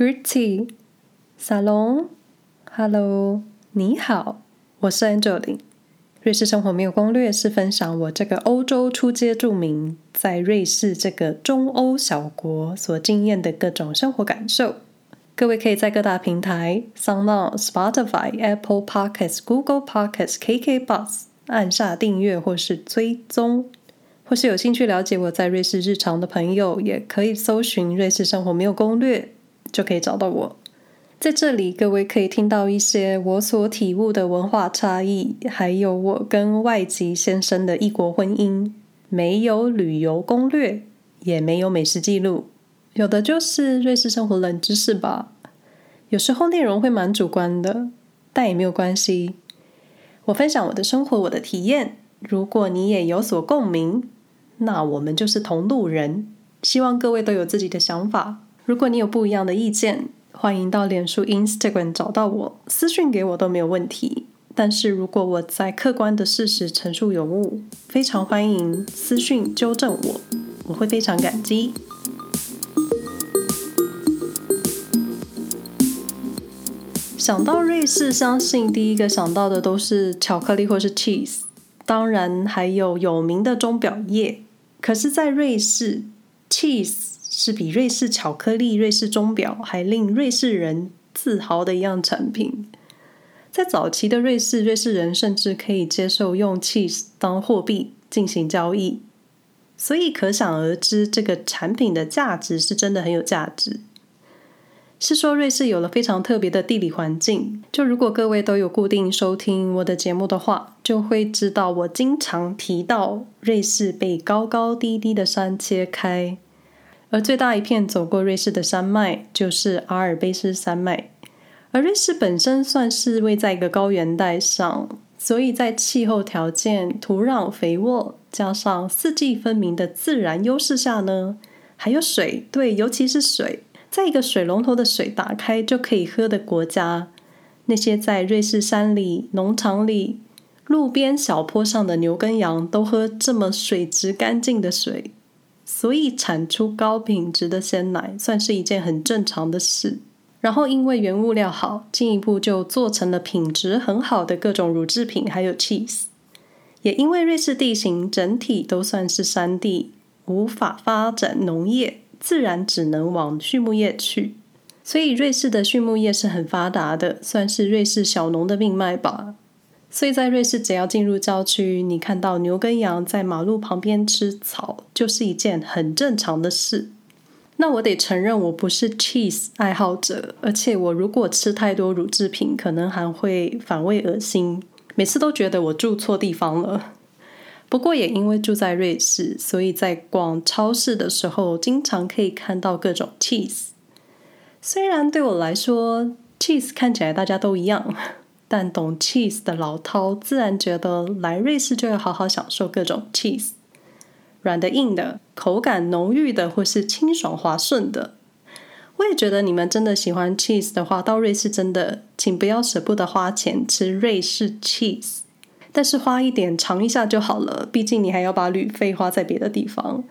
Gritty，Salon，Hello，你好，我是 Angeline。瑞士生活没有攻略是分享我这个欧洲初街住民在瑞士这个中欧小国所经验的各种生活感受。各位可以在各大平台 SoundOn、Spotify、Apple Podcasts、Google Podcasts、KKBox 按下订阅或是追踪，或是有兴趣了解我在瑞士日常的朋友，也可以搜寻“瑞士生活没有攻略”，就可以找到我。在这里，各位可以听到一些我所体悟的文化差异，还有我跟外籍先生的异国婚姻。没有旅游攻略，也没有美食记录。有的就是瑞士生活冷知识吧，有时候内容会蛮主观的，但也没有关系。我分享我的生活，我的体验。如果你也有所共鸣，那我们就是同路人。希望各位都有自己的想法。如果你有不一样的意见，欢迎到脸书、Instagram 找到我，私讯给我都没有问题。但是如果我在客观的事实陈述有误，非常欢迎私讯纠正我，我会非常感激。想到瑞士，相信第一个想到的都是巧克力或是 cheese，当然还有有名的钟表业。可是，在瑞士，cheese 是比瑞士巧克力、瑞士钟表还令瑞士人自豪的一样产品。在早期的瑞士，瑞士人甚至可以接受用 cheese 当货币进行交易，所以可想而知，这个产品的价值是真的很有价值。是说瑞士有了非常特别的地理环境。就如果各位都有固定收听我的节目的话，就会知道我经常提到瑞士被高高低低的山切开，而最大一片走过瑞士的山脉就是阿尔卑斯山脉。而瑞士本身算是位在一个高原带上，所以在气候条件、土壤肥沃，加上四季分明的自然优势下呢，还有水，对，尤其是水。在一个水龙头的水打开就可以喝的国家，那些在瑞士山里、农场里、路边小坡上的牛跟羊都喝这么水质干净的水，所以产出高品质的鲜奶算是一件很正常的事。然后因为原物料好，进一步就做成了品质很好的各种乳制品，还有 cheese。也因为瑞士地形整体都算是山地，无法发展农业。自然只能往畜牧业去，所以瑞士的畜牧业是很发达的，算是瑞士小农的命脉吧。所以在瑞士，只要进入郊区，你看到牛跟羊在马路旁边吃草，就是一件很正常的事。那我得承认，我不是 cheese 爱好者，而且我如果吃太多乳制品，可能还会反胃恶心，每次都觉得我住错地方了。不过也因为住在瑞士，所以在逛超市的时候，经常可以看到各种 cheese。虽然对我来说，cheese 看起来大家都一样，但懂 cheese 的老饕自然觉得来瑞士就要好好享受各种 cheese，软的、硬的，口感浓郁的，或是清爽滑顺的。我也觉得你们真的喜欢 cheese 的话，到瑞士真的请不要舍不得花钱吃瑞士 cheese。但是花一点尝一下就好了，毕竟你还要把旅费花在别的地方。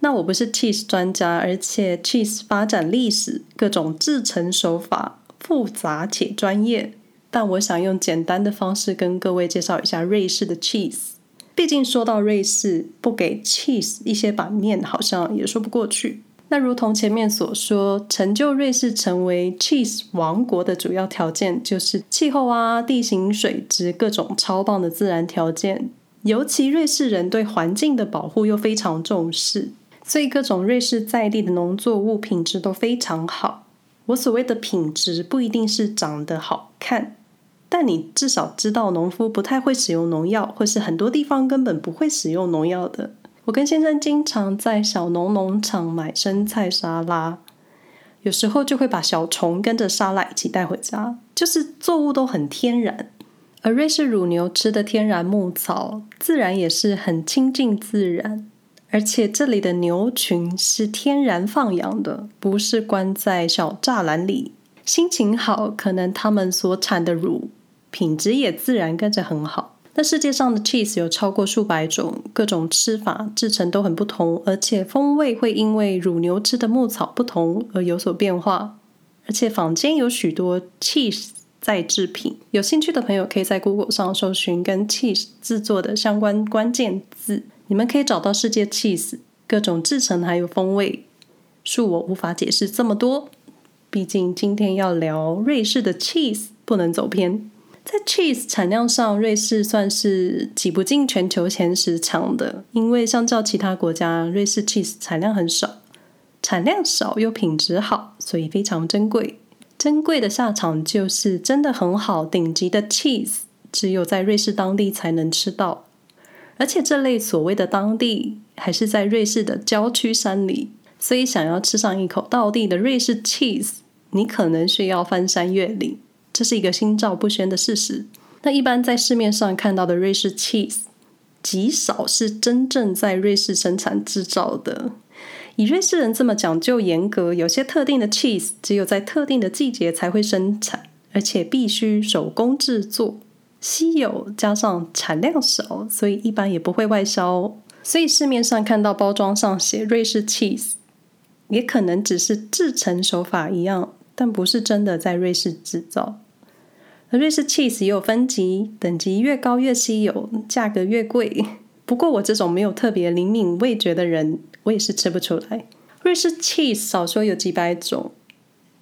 那我不是 cheese 专家，而且 cheese 发展历史、各种制程手法复杂且专业。但我想用简单的方式跟各位介绍一下瑞士的 cheese。毕竟说到瑞士，不给 cheese 一些版面，好像也说不过去。那如同前面所说，成就瑞士成为 cheese 王国的主要条件就是气候啊、地形、水质各种超棒的自然条件。尤其瑞士人对环境的保护又非常重视，所以各种瑞士在地的农作物品质都非常好。我所谓的品质不一定是长得好看，但你至少知道农夫不太会使用农药，或是很多地方根本不会使用农药的。我跟先生经常在小农农场买生菜沙拉，有时候就会把小虫跟着沙拉一起带回家，就是作物都很天然。而瑞士乳牛吃的天然牧草，自然也是很亲近自然，而且这里的牛群是天然放养的，不是关在小栅栏里。心情好，可能他们所产的乳品质也自然跟着很好。那世界上的 cheese 有超过数百种，各种吃法、制成都很不同，而且风味会因为乳牛吃的牧草不同而有所变化。而且坊间有许多 cheese 再制品，有兴趣的朋友可以在 Google 上搜寻跟 cheese 制作的相关关键字，你们可以找到世界 cheese 各种制成还有风味。恕我无法解释这么多，毕竟今天要聊瑞士的 cheese，不能走偏。在 cheese 产量上，瑞士算是挤不进全球前十强的，因为相较其他国家，瑞士 cheese 产量很少。产量少又品质好，所以非常珍贵。珍贵的下场就是真的很好，顶级的 cheese 只有在瑞士当地才能吃到，而且这类所谓的当地还是在瑞士的郊区山里，所以想要吃上一口道地的瑞士 cheese，你可能需要翻山越岭，这是一个心照不宣的事实。那一般在市面上看到的瑞士 cheese，极少是真正在瑞士生产制造的。以瑞士人这么讲究严格，有些特定的 cheese 只有在特定的季节才会生产，而且必须手工制作，稀有加上产量少，所以一般也不会外销。所以市面上看到包装上写瑞士 cheese，也可能只是制成手法一样，但不是真的在瑞士制造。瑞士 cheese 也有分级，等级越高越稀有，价格越贵。不过我这种没有特别灵敏味觉的人，我也是吃不出来。瑞士 cheese 少说有几百种，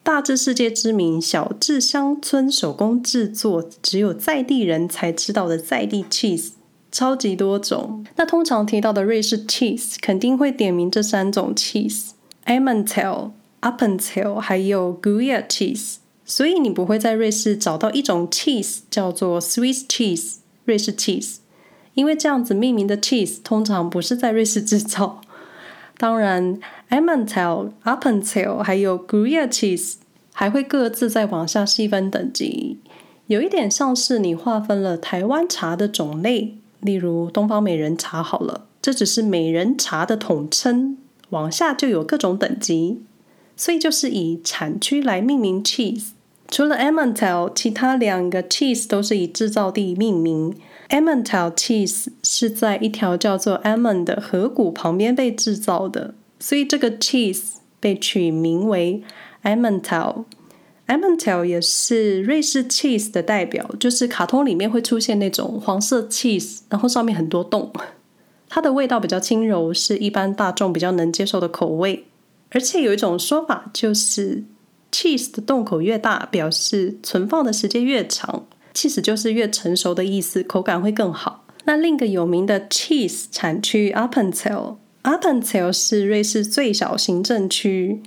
大至世界知名，小至乡村手工制作，只有在地人才知道的在地 cheese，超级多种。那通常提到的瑞士 cheese，肯定会点名这三种 cheese：Emmental、Appenzell 还有 Gruyere cheese。所以你不会在瑞士找到一种 cheese 叫做 Swiss cheese，瑞士 cheese，因为这样子命名的 cheese 通常不是在瑞士制造。当然，Emmental、Appenzell 还有 Gruyere cheese 还会各自再往下细分等级，有一点像是你划分了台湾茶的种类，例如东方美人茶好了，这只是美人茶的统称，往下就有各种等级，所以就是以产区来命名 cheese。除了 Emmental，其他两个 cheese 都是以制造地命名。Emmental cheese 是在一条叫做 Emmen 的河谷旁边被制造的，所以这个 cheese 被取名为 Emmental。Emmental 也是瑞士 cheese 的代表，就是卡通里面会出现那种黄色 cheese，然后上面很多洞。它的味道比较轻柔，是一般大众比较能接受的口味。而且有一种说法，就是 cheese 的洞口越大，表示存放的时间越长。cheese 就是越成熟的意思，口感会更好。那另一个有名的 cheese 产区 Appenzell，Appenzell 是瑞士最小行政区，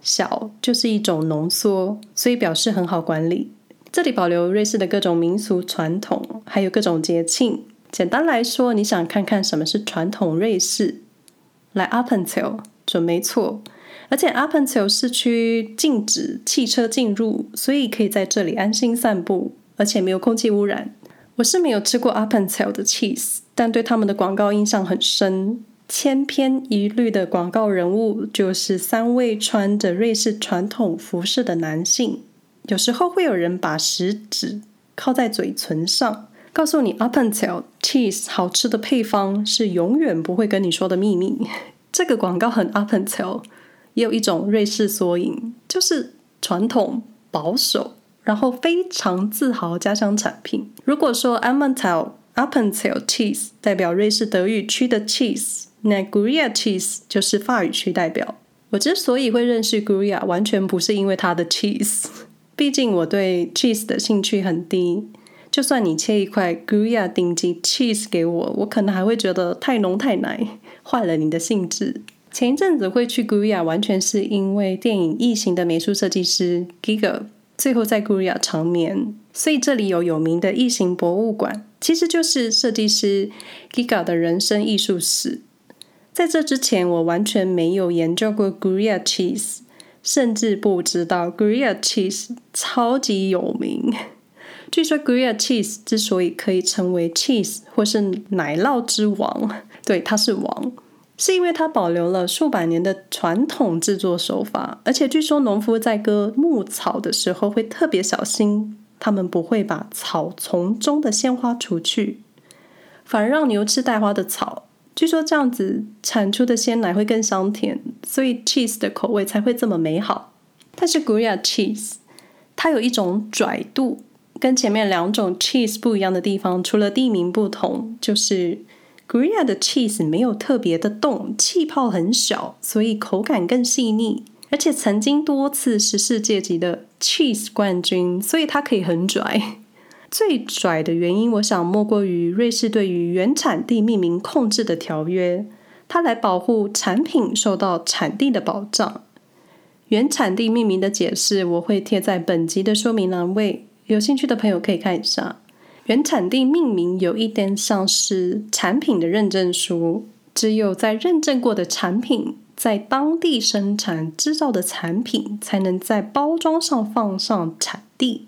小就是一种浓缩，所以表示很好管理。这里保留瑞士的各种民俗传统，还有各种节庆。简单来说，你想看看什么是传统瑞士，来 a p p e n z e l 准没错。而且 Appenzell 市区禁止汽车进入，所以可以在这里安心散步。而且没有空气污染。我是没有吃过 Appenzell 的 cheese，但对他们的广告印象很深。千篇一律的广告人物就是三位穿着瑞士传统服饰的男性。有时候会有人把食指靠在嘴唇上，告诉你 Appenzell cheese 好吃的配方是永远不会跟你说的秘密。这个广告很 Appenzell，也有一种瑞士缩影，就是传统保守。然后非常自豪家乡产品。如果说 Emmental Appenzell cheese 代表瑞士德语区的 cheese，那 Gruyere cheese 就是法语区代表。我之所以会认识 Gruyere，完全不是因为它的 cheese，毕竟我对 cheese 的兴趣很低。就算你切一块 Gruyere 顶级 cheese 给我，我可能还会觉得太浓太奶，坏了你的兴致。前一阵子会去 Guruya，完全是因为电影《异形》的美术设计师 Giga。最后在 Guruya 长眠，所以这里有有名的异形博物馆，其实就是设计师 Giga 的人生艺术史。在这之前，我完全没有研究过 Guruya cheese，甚至不知道 Gruyere cheese 超级有名。据说 Gruyere cheese 之所以可以成为 cheese 或是奶酪之王，对，它是王。是因为它保留了数百年的传统制作手法，而且据说农夫在割牧草的时候会特别小心，他们不会把草丛中的鲜花除去，反而让牛吃带花的草。据说这样子产出的鲜奶会更香甜，所以 cheese 的口味才会这么美好。但是 Gruyere cheese 它有一种拽度，跟前面两种 cheese 不一样的地方，除了地名不同，就是 Gruyere 的 cheese 没有特别的冻，气泡很小，所以口感更细腻，而且曾经多次是世界级的 cheese 冠军，所以它可以很拽。最拽的原因，我想莫过于瑞士对于原产地命名控制的条约，它来保护产品受到产地的保障。原产地命名的解释我会贴在本集的说明栏位，有兴趣的朋友可以看一下。原产地命名有一点像是产品的认证书，只有在认证过的产品，在当地生产制造的产品，才能在包装上放上产地。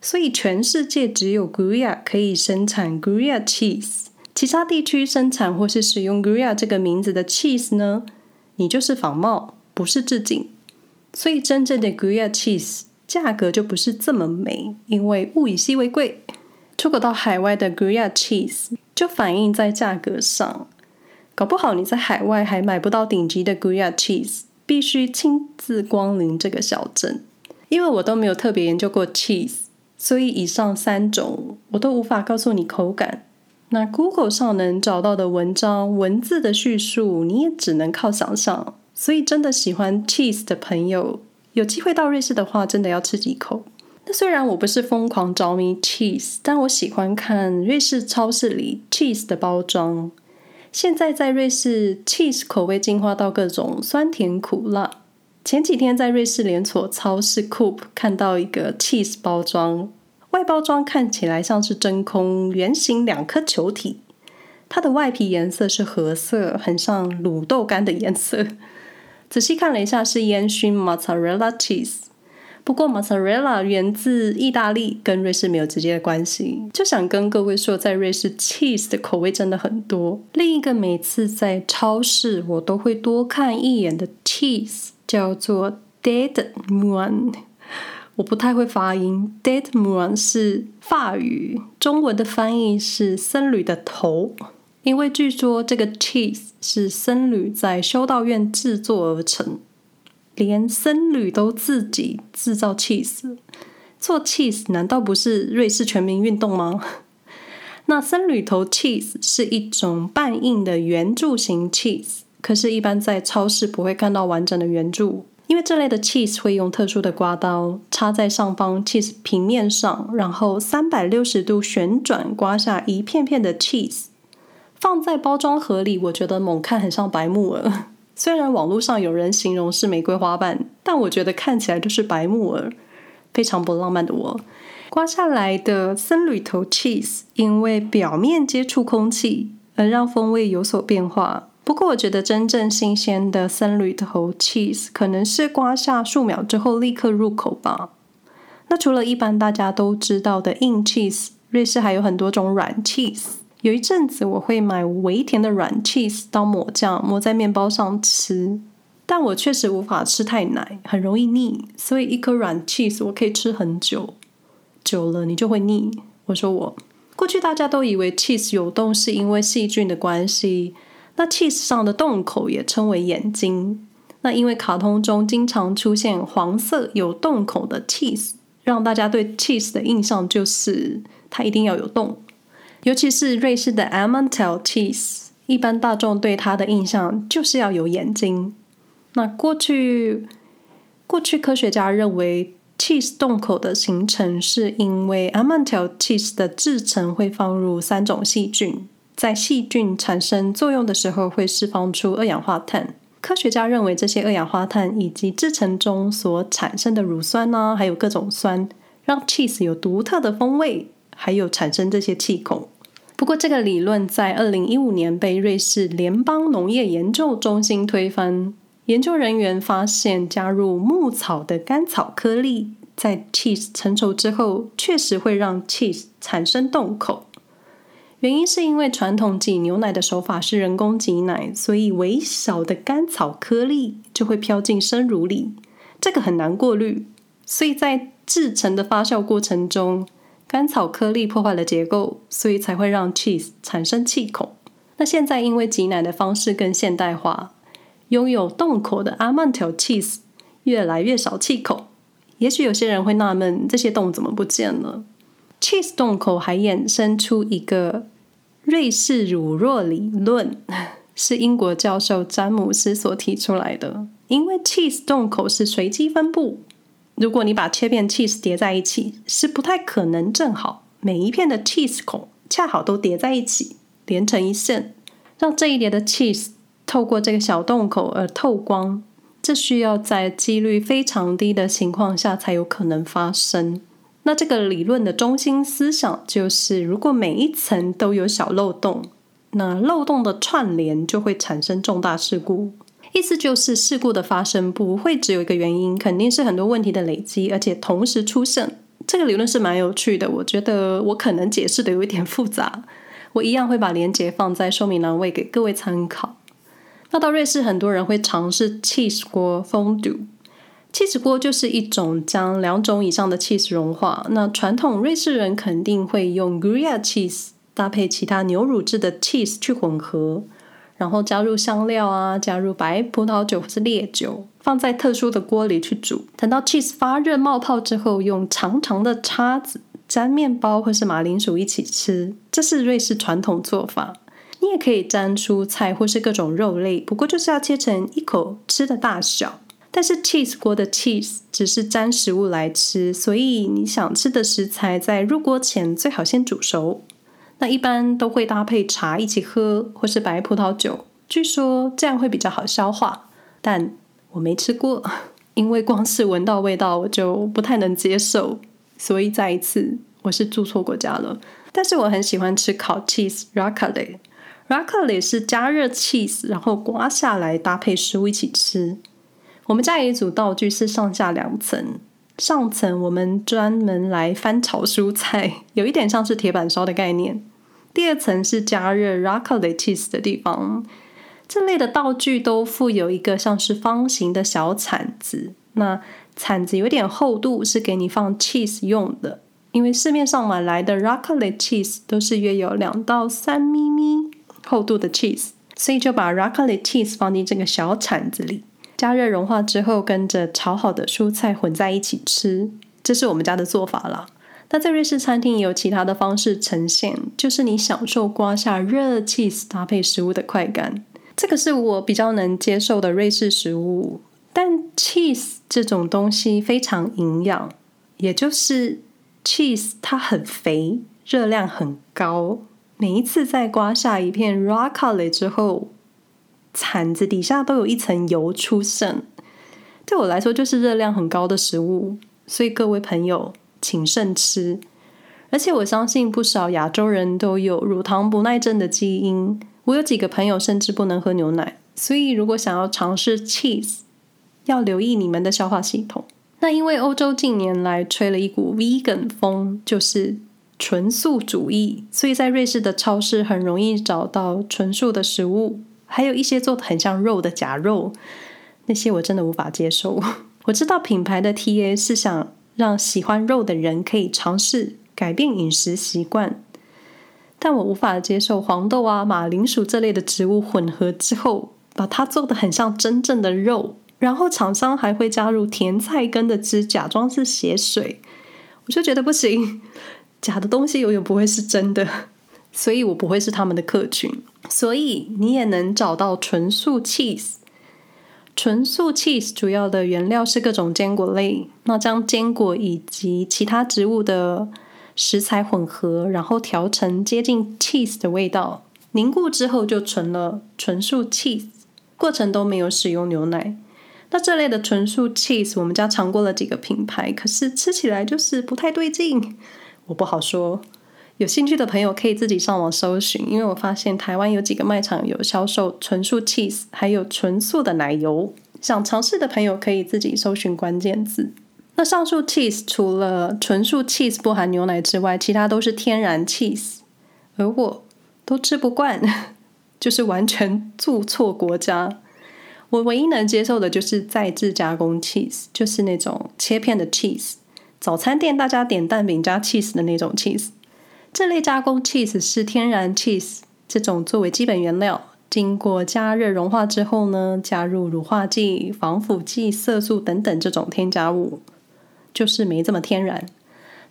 所以全世界只有 Gruyere 可以生产 Gruyere cheese，其他地区生产或是使用 Gruyere 这个名字的 cheese 呢，你就是仿冒，不是致敬。所以真正的 Gruyere cheese 价格就不是这么美，因为物以稀为贵。出口到海外的 Gruyere cheese 就反映在价格上，搞不好你在海外还买不到顶级的 Gruyere cheese，必须亲自光临这个小镇。因为我都没有特别研究过 cheese，所以以上三种我都无法告诉你口感。那 Google 上能找到的文章文字的叙述，你也只能靠想象。所以，真的喜欢 cheese 的朋友，有机会到瑞士的话，真的要吃几口。虽然我不是疯狂着迷 cheese，但我喜欢看瑞士超市里 cheese 的包装。现在在瑞士，cheese 口味进化到各种酸甜苦辣。前几天在瑞士连锁超市 Coop 看到一个 cheese 包装，外包装看起来像是真空圆形两颗球体，它的外皮颜色是褐色，很像卤豆干的颜色。仔细看了一下，是烟熏 mozzarella cheese。不过 mozzarella 源自意大利，跟瑞士没有直接的关系。就想跟各位说，在瑞士 cheese 的口味真的很多。另一个每次在超市我都会多看一眼的 cheese 叫做 dead man，。我不太会发音 dead man 是法语，中文的翻译是僧侣的头。因为据说这个 cheese 是僧侣在修道院制作而成，连僧侣都自己制造 cheese，做 cheese 难道不是瑞士全民运动吗？那僧侣头 cheese 是一种半硬的圆柱形 cheese，可是，一般在超市不会看到完整的圆柱，因为这类的 cheese 会用特殊的刮刀插在上方 cheese 平面上，然后三百六十度旋转刮下一片片的 cheese。放在包装盒里，我觉得猛看很像白木耳。虽然网络上有人形容是玫瑰花瓣，但我觉得看起来就是白木耳，非常不浪漫的我。刮下来的僧侣头 cheese 因为表面接触空气而让风味有所变化。不过，我觉得真正新鲜的僧侣头 cheese 可能是刮下数秒之后立刻入口吧。那除了一般大家都知道的硬 cheese，瑞士还有很多种软 cheese。有一阵子，我会买微甜的软 cheese 当抹酱，抹在面包上吃。但我确实无法吃太奶，很容易腻。所以一颗软 cheese 我可以吃很久，久了你就会腻。我说我过去大家都以为 cheese 有洞是因为细菌的关系，那 cheese 上的洞口也称为眼睛。那因为卡通中经常出现黄色有洞口的 cheese，让大家对 cheese 的印象就是它一定要有洞。尤其是瑞士的 Emmental cheese，一般大众对它的印象就是要有眼睛。那过去，过去科学家认为 cheese 洞口的形成是因为 Emmental cheese 的制程会放入三种细菌，在细菌产生作用的时候会释放出二氧化碳。科学家认为这些二氧化碳以及制程中所产生的乳酸呢、还有各种酸，让 cheese 有独特的风味。还有产生这些气孔。不过，这个理论在二零一五年被瑞士联邦农业研究中心推翻。研究人员发现，加入牧草的甘草颗粒在 cheese 成熟之后，确实会让 cheese 产生洞口。原因是因为传统挤牛奶的手法是人工挤奶，所以微小的甘草颗粒就会飘进生乳里，这个很难过滤，所以在制成的发酵过程中。甘草颗粒破坏了结构，所以才会让 cheese 产生气孔。那现在因为挤奶的方式更现代化，拥有洞口的 Emmental cheese 越来越少气孔。也许有些人会纳闷，这些洞怎么不见了？cheese 洞口还衍生出一个瑞士乳酪理论，是英国教授詹姆斯所提出来的。因为 cheese 洞口是随机分布，如果你把切片 cheese 叠在一起，是不太可能正好每一片的 cheese 孔恰好都叠在一起，连成一线，让这一叠的 cheese 透过这个小洞口而透光。这需要在几率非常低的情况下才有可能发生。那这个理论的中心思想就是，如果每一层都有小漏洞，那漏洞的串联就会产生重大事故。意思就是，事故的发生不会只有一个原因，肯定是很多问题的累积，而且同时出现。这个理论是蛮有趣的，我觉得我可能解释的有一点复杂。我一样会把链接放在说明栏位给各位参考。那到瑞士，很多人会尝试 cheese 锅封堵。cheese 锅就是一种将两种以上的 cheese 融化。那传统瑞士人肯定会用 Gruyere cheese 搭配其他牛乳制的 cheese 去混合，然后加入香料啊，加入白葡萄酒或是烈酒，放在特殊的锅里去煮。等到 cheese 发热冒泡之后，用长长的叉子沾面包或是马铃薯一起吃，这是瑞士传统做法。你也可以沾蔬菜或是各种肉类，不过就是要切成一口吃的大小。但是 cheese 锅的 cheese 只是沾食物来吃，所以你想吃的食材在入锅前最好先煮熟。那一般都会搭配茶一起喝，或是白葡萄酒，据说这样会比较好消化。但我没吃过，因为光是闻到味道我就不太能接受，所以再一次我是住错国家了。但是我很喜欢吃烤 cheese r a c a l e r a c a l e 是加热 cheese，然后刮下来搭配食物一起吃。我们家有一组道具是上下两层，上层我们专门来翻炒蔬菜，有一点像是铁板烧的概念。第二层是加热 Raclette cheese 的地方。这类的道具都附有一个像是方形的小铲子，那铲子有点厚度，是给你放 cheese 用的。因为市面上买来的 Raclette cheese 都是约有两到三咪咪。厚度的 cheese，所以就把 raclette cheese 放进这个小铲子里，加热融化之后，跟着炒好的蔬菜混在一起吃。这是我们家的做法啦。那在瑞士餐厅也有其他的方式呈现，就是你享受刮下热 cheese 搭配食物的快感。这个是我比较能接受的瑞士食物。但 cheese 这种东西非常营养，也就是 cheese 它很肥，热量很高。每一次在刮下一片 raclette 之后，铲子底下都有一层油出现。对我来说，就是热量很高的食物，所以各位朋友请慎吃。而且我相信不少亚洲人都有乳糖不耐症的基因。我有几个朋友甚至不能喝牛奶，所以如果想要尝试 cheese，要留意你们的消化系统。那因为欧洲近年来吹了一股 vegan 风，就是。纯素主义，所以在瑞士的超市很容易找到纯素的食物，还有一些做的很像肉的假肉，那些我真的无法接受。我知道品牌的 TA 是想让喜欢肉的人可以尝试改变饮食习惯，但我无法接受黄豆啊、马铃薯这类的植物混合之后，把它做的很像真正的肉，然后厂商还会加入甜菜根的汁，假装是血水，我就觉得不行。假的东西永远不会是真的，所以我不会是他们的客群。所以你也能找到纯素 cheese。纯素 cheese 主要的原料是各种坚果类，那将坚果以及其他植物的食材混合，然后调成接近 cheese 的味道，凝固之后就成了纯素 cheese。过程都没有使用牛奶。那这类的纯素 cheese，我们家尝过了几个品牌，可是吃起来就是不太对劲。我不好说，有兴趣的朋友可以自己上网搜寻，因为我发现台湾有几个卖场有销售纯素 cheese，还有纯素的奶油。想尝试的朋友可以自己搜寻关键字。那上述 cheese 除了纯素 cheese 不含牛奶之外，其他都是天然 cheese，而我都吃不惯，就是完全住错国家。我唯一能接受的就是再制加工 cheese，就是那种切片的 cheese。早餐店大家点蛋饼加 cheese 的那种 cheese，这类加工 cheese 是天然 cheese 这种作为基本原料，经过加热融化之后呢，加入乳化剂、防腐剂、色素等等这种添加物，就是没这么天然。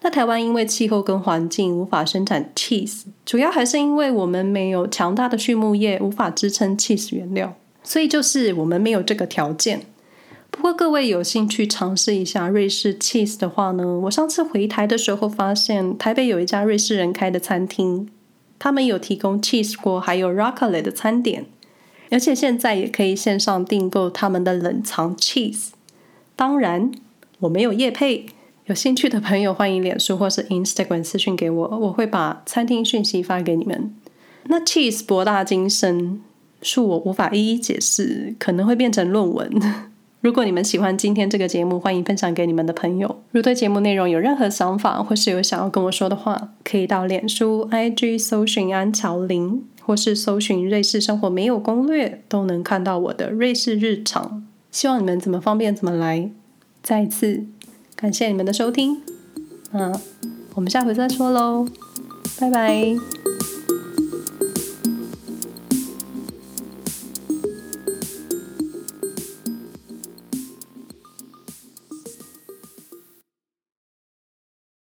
那台湾因为气候跟环境无法生产 cheese，主要还是因为我们没有强大的畜牧业，无法支撑 cheese 原料，所以就是我们没有这个条件。不过各位有兴趣尝试一下瑞士 cheese 的话呢，我上次回台的时候发现台北有一家瑞士人开的餐厅，他们有提供 cheese 锅还有 raclette 的餐点，而且现在也可以线上订购他们的冷藏 cheese。当然我没有业配。有兴趣的朋友，欢迎脸书或是 Instagram 私讯给我，我会把餐厅讯息发给你们。那 cheese 博大精深，恕我无法一一解释，可能会变成论文。如果你们喜欢今天这个节目，欢迎分享给你们的朋友。如对节目内容有任何想法，或是有想要跟我说的话，可以到脸书、IG 搜寻安乔琳，或是搜寻瑞士生活没有攻略，都能看到我的瑞士日常。希望你们怎么方便怎么来。再一次。感谢你们的收听，嗯，我们下回再说喽，拜拜。